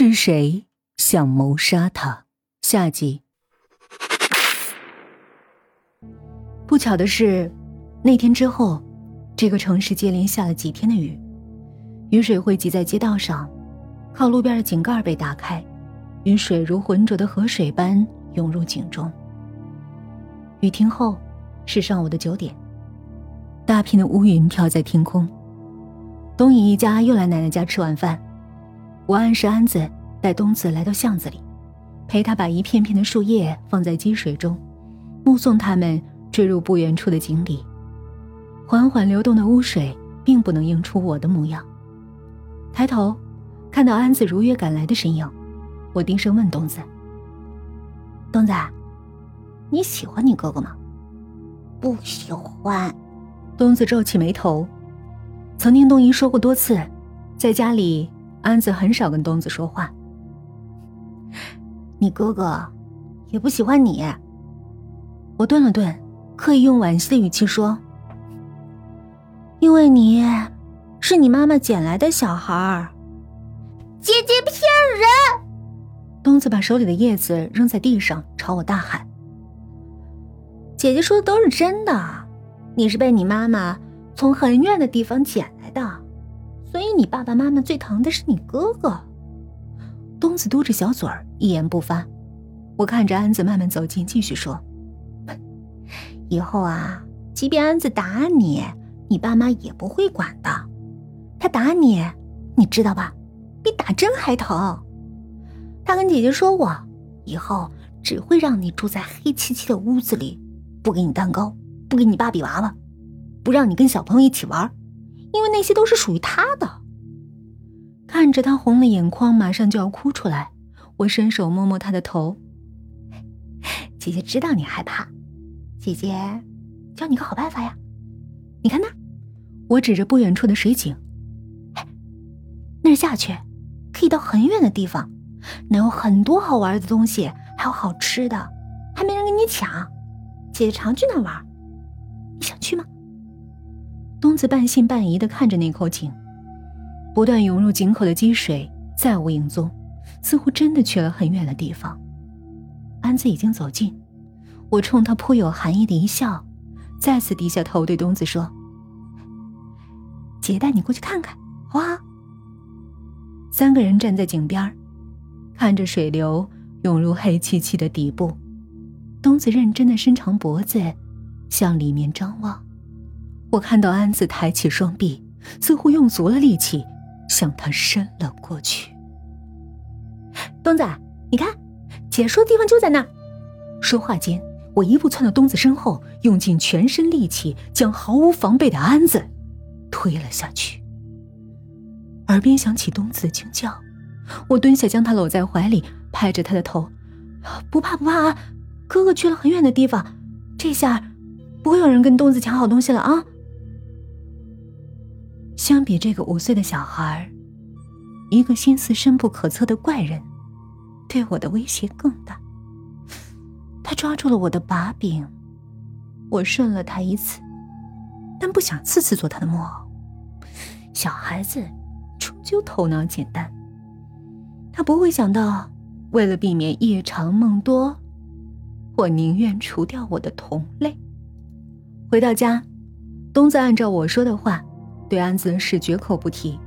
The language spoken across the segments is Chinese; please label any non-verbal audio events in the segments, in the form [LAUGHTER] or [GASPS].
是谁想谋杀他？下集。不巧的是，那天之后，这个城市接连下了几天的雨，雨水汇集在街道上，靠路边的井盖被打开，雨水如浑浊的河水般涌入井中。雨停后，是上午的九点，大片的乌云飘在天空。东影一家又来奶奶家吃晚饭。我暗示安子带东子来到巷子里，陪他把一片片的树叶放在积水中，目送他们坠入不远处的井里。缓缓流动的污水并不能映出我的模样。抬头，看到安子如约赶来的身影，我低声问东子：“东子，你喜欢你哥哥吗？”“不喜欢。”东子皱起眉头。曾经东姨说过多次，在家里。安子很少跟东子说话。你哥哥也不喜欢你。我顿了顿，刻意用惋惜的语气说：“因为你是你妈妈捡来的小孩儿。”姐姐骗人！东子把手里的叶子扔在地上，朝我大喊：“姐姐说的都是真的，你是被你妈妈从很远的地方捡来的。”所以你爸爸妈妈最疼的是你哥哥。东子嘟着小嘴儿，一言不发。我看着安子慢慢走近，继续说：“以后啊，即便安子打你，你爸妈也不会管的。他打你，你知道吧？比打针还疼。他跟姐姐说过，以后只会让你住在黑漆漆的屋子里，不给你蛋糕，不给你芭比娃娃，不让你跟小朋友一起玩。”因为那些都是属于他的。看着他红了眼眶，马上就要哭出来，我伸手摸摸他的头。姐姐知道你害怕，姐姐教你个好办法呀。你看那，我指着不远处的水井。那儿下去可以到很远的地方，能有很多好玩的东西，还有好吃的，还没人跟你抢。姐姐常去那玩，你想去吗？东子半信半疑的看着那口井，不断涌入井口的积水再无影踪，似乎真的去了很远的地方。安子已经走近，我冲他颇有含义的一笑，再次低下头对东子说：“姐带你过去看看，好啊。”三个人站在井边，看着水流涌入黑漆漆的底部，东子认真的伸长脖子，向里面张望。我看到安子抬起双臂，似乎用足了力气，向他伸了过去。东子，你看，解说的地方就在那儿。说话间，我一步窜到东子身后，用尽全身力气将毫无防备的安子推了下去。耳边响起东子的惊叫，我蹲下将他搂在怀里，拍着他的头：“不怕不怕啊，哥哥去了很远的地方，这下不会有人跟东子抢好东西了啊。”相比这个五岁的小孩，一个心思深不可测的怪人，对我的威胁更大。他抓住了我的把柄，我顺了他一次，但不想次次做他的木偶。小孩子终究头脑简单，他不会想到，为了避免夜长梦多，我宁愿除掉我的同类。回到家，东子按照我说的话。对安子是绝口不提。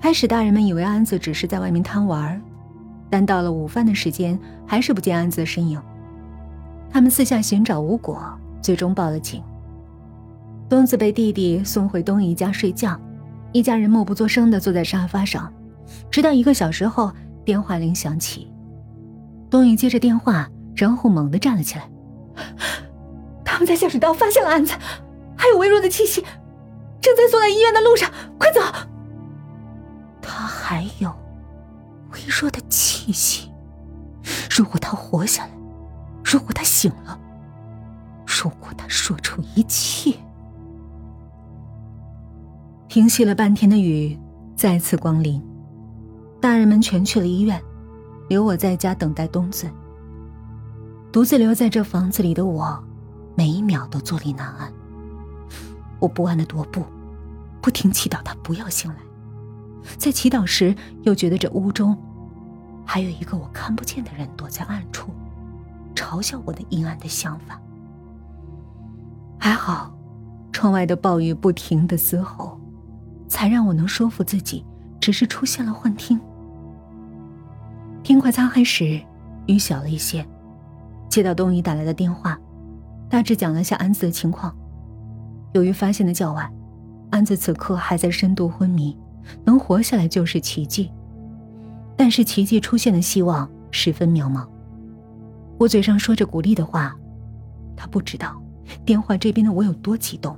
开始，大人们以为安子只是在外面贪玩，但到了午饭的时间，还是不见安子的身影。他们四下寻找无果，最终报了警。东子被弟弟送回东姨家睡觉，一家人默不作声地坐在沙发上，直到一个小时后，电话铃响起。东姨接着电话，然后猛地站了起来：“ [GASPS] 他们在下水道发现了安子，还有微弱的气息。”正在送到医院的路上，快走！他还有微弱的气息。如果他活下来，如果他醒了，如果他说出一切，停息了半天的雨再次光临，大人们全去了医院，留我在家等待冬子。独自留在这房子里的我，每一秒都坐立难安。我不安的踱步。不停祈祷他不要醒来，在祈祷时又觉得这屋中还有一个我看不见的人躲在暗处，嘲笑我的阴暗的想法。还好，窗外的暴雨不停的嘶吼，才让我能说服自己，只是出现了幻听。天快擦黑时，雨小了一些，接到东姨打来的电话，大致讲了下安子的情况。由于发现的较晚，安子此刻还在深度昏迷，能活下来就是奇迹。但是奇迹出现的希望十分渺茫。我嘴上说着鼓励的话，他不知道电话这边的我有多激动。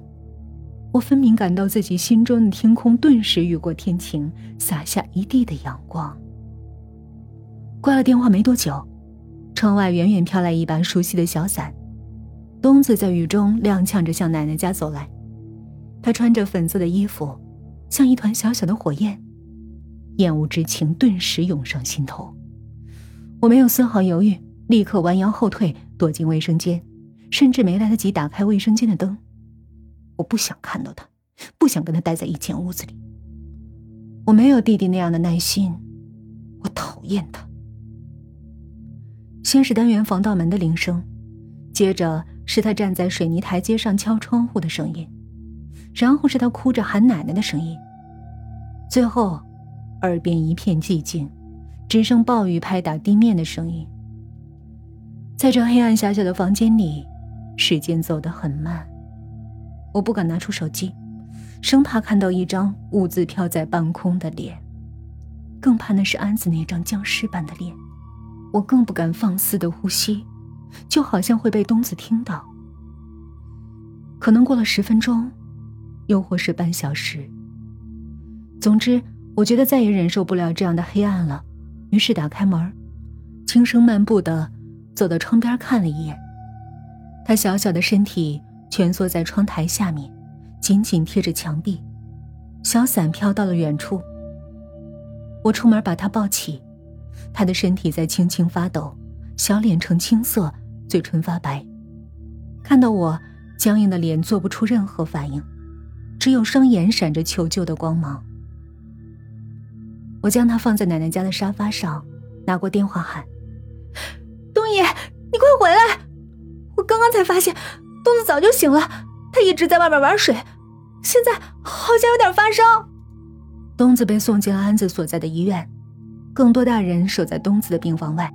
我分明感到自己心中的天空顿时雨过天晴，洒下一地的阳光。挂了电话没多久，窗外远远飘来一把熟悉的小伞，东子在雨中踉跄着向奶奶家走来。他穿着粉色的衣服，像一团小小的火焰。厌恶之情顿时涌上心头，我没有丝毫犹豫，立刻弯腰后退，躲进卫生间，甚至没来得及打开卫生间的灯。我不想看到他，不想跟他待在一间屋子里。我没有弟弟那样的耐心，我讨厌他。先是单元防盗门的铃声，接着是他站在水泥台阶上敲窗户的声音，然后是他哭着喊奶奶的声音，最后。耳边一片寂静，只剩暴雨拍打地面的声音。在这黑暗狭小的房间里，时间走得很慢。我不敢拿出手机，生怕看到一张兀自飘在半空的脸，更怕那是安子那张僵尸般的脸。我更不敢放肆的呼吸，就好像会被东子听到。可能过了十分钟，又或是半小时。总之。我觉得再也忍受不了这样的黑暗了，于是打开门，轻声漫步的走到窗边看了一眼。他小小的身体蜷缩在窗台下面，紧紧贴着墙壁，小伞飘到了远处。我出门把他抱起，他的身体在轻轻发抖，小脸呈青色，嘴唇发白。看到我，僵硬的脸做不出任何反应，只有双眼闪着求救的光芒。我将他放在奶奶家的沙发上，拿过电话喊：“东野，你快回来！我刚刚才发现，东子早就醒了，他一直在外面玩水，现在好像有点发烧。”东子被送进了安子所在的医院，更多大人守在东子的病房外，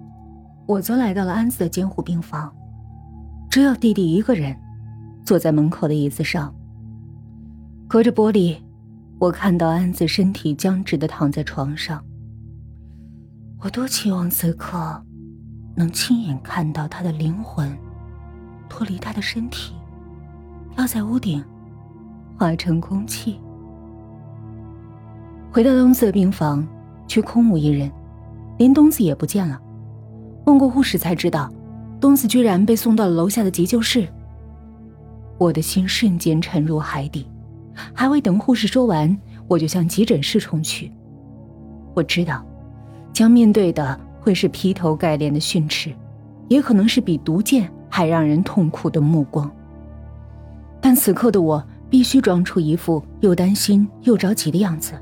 我则来到了安子的监护病房，只有弟弟一个人，坐在门口的椅子上，隔着玻璃。我看到安子身体僵直的躺在床上，我多期望此刻能亲眼看到他的灵魂脱离他的身体，飘在屋顶，化成空气。回到东子的病房，却空无一人，连东子也不见了。问过护士才知道，东子居然被送到了楼下的急救室。我的心瞬间沉入海底。还未等护士说完，我就向急诊室冲去。我知道，将面对的会是劈头盖脸的训斥，也可能是比毒箭还让人痛苦的目光。但此刻的我必须装出一副又担心又着急的样子。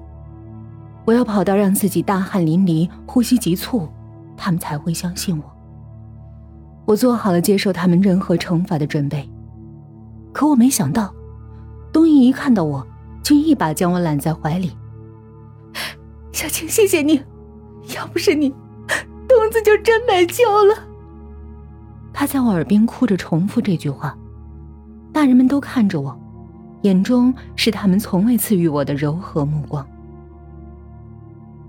我要跑到让自己大汗淋漓、呼吸急促，他们才会相信我。我做好了接受他们任何惩罚的准备，可我没想到。东英一看到我，就一把将我揽在怀里。小青，谢谢你，要不是你，东子就真没救了。他在我耳边哭着重复这句话，大人们都看着我，眼中是他们从未赐予我的柔和目光。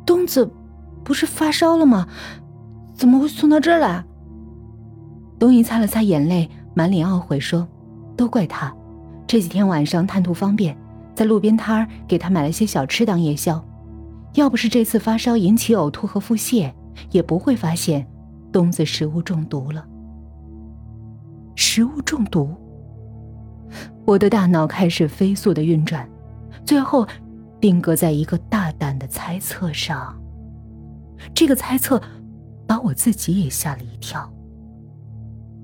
东子不是发烧了吗？怎么会送到这儿来？东英擦了擦眼泪，满脸懊悔说：“都怪他。”这几天晚上贪图方便，在路边摊儿给他买了些小吃当夜宵。要不是这次发烧引起呕吐和腹泻，也不会发现东子食物中毒了。食物中毒，我的大脑开始飞速的运转，最后定格在一个大胆的猜测上。这个猜测把我自己也吓了一跳。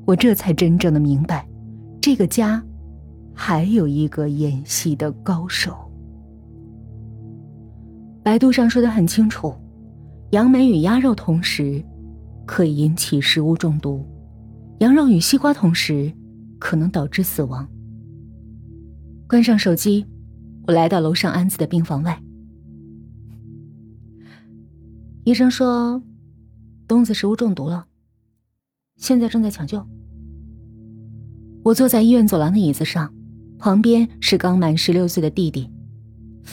我这才真正的明白，这个家。还有一个演戏的高手。百度上说的很清楚，杨梅与鸭肉同时可以引起食物中毒，羊肉与西瓜同时可能导致死亡。关上手机，我来到楼上安子的病房外。医生说，东子食物中毒了，现在正在抢救。我坐在医院走廊的椅子上，旁边是刚满十六岁的弟弟。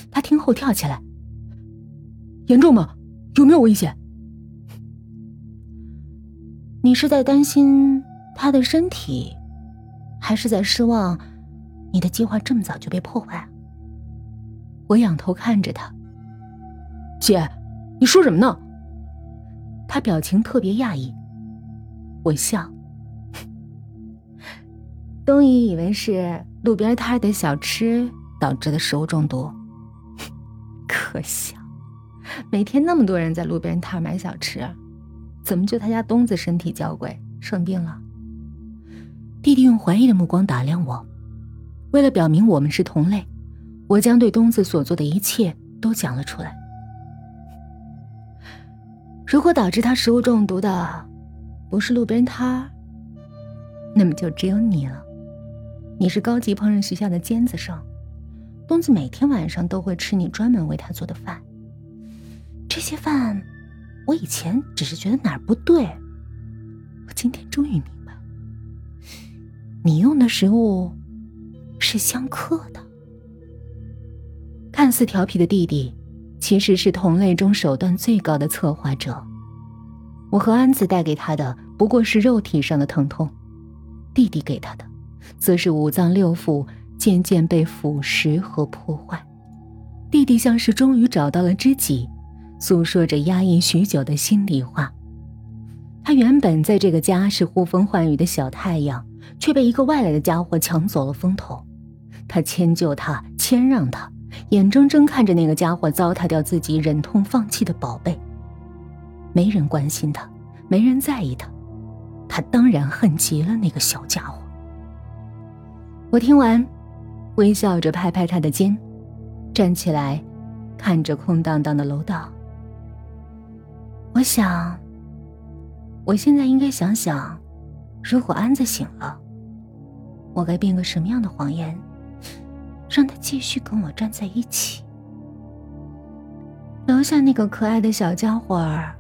他听后跳起来：“严重吗？有没有危险？”你是在担心他的身体，还是在失望？你的计划这么早就被破坏？我仰头看着他，姐，你说什么呢？他表情特别讶异。我笑。[LAUGHS] 东姨以为是路边摊的小吃导致的食物中毒，可笑！每天那么多人在路边摊买小吃，怎么就他家东子身体娇贵生病了？弟弟用怀疑的目光打量我。为了表明我们是同类，我将对东子所做的一切都讲了出来。如果导致他食物中毒的不是路边摊那么就只有你了。你是高级烹饪学校的尖子生，东子每天晚上都会吃你专门为他做的饭。这些饭，我以前只是觉得哪儿不对，我今天终于明白，你用的食物。是相克的。看似调皮的弟弟，其实是同类中手段最高的策划者。我和安子带给他的不过是肉体上的疼痛，弟弟给他的，则是五脏六腑渐渐被腐蚀和破坏。弟弟像是终于找到了知己，诉说着压抑许久的心里话。他原本在这个家是呼风唤雨的小太阳，却被一个外来的家伙抢走了风头。他迁就他，谦让他，眼睁睁看着那个家伙糟蹋掉自己忍痛放弃的宝贝。没人关心他，没人在意他，他当然恨极了那个小家伙。我听完，微笑着拍拍他的肩，站起来，看着空荡荡的楼道。我想，我现在应该想想，如果安子醒了，我该编个什么样的谎言？让他继续跟我站在一起。楼下那个可爱的小家伙儿，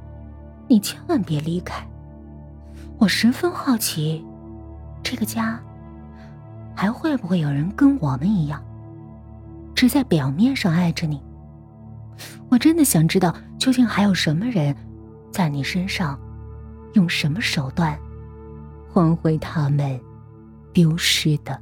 你千万别离开。我十分好奇，这个家还会不会有人跟我们一样，只在表面上爱着你？我真的想知道，究竟还有什么人，在你身上，用什么手段，换回他们丢失的。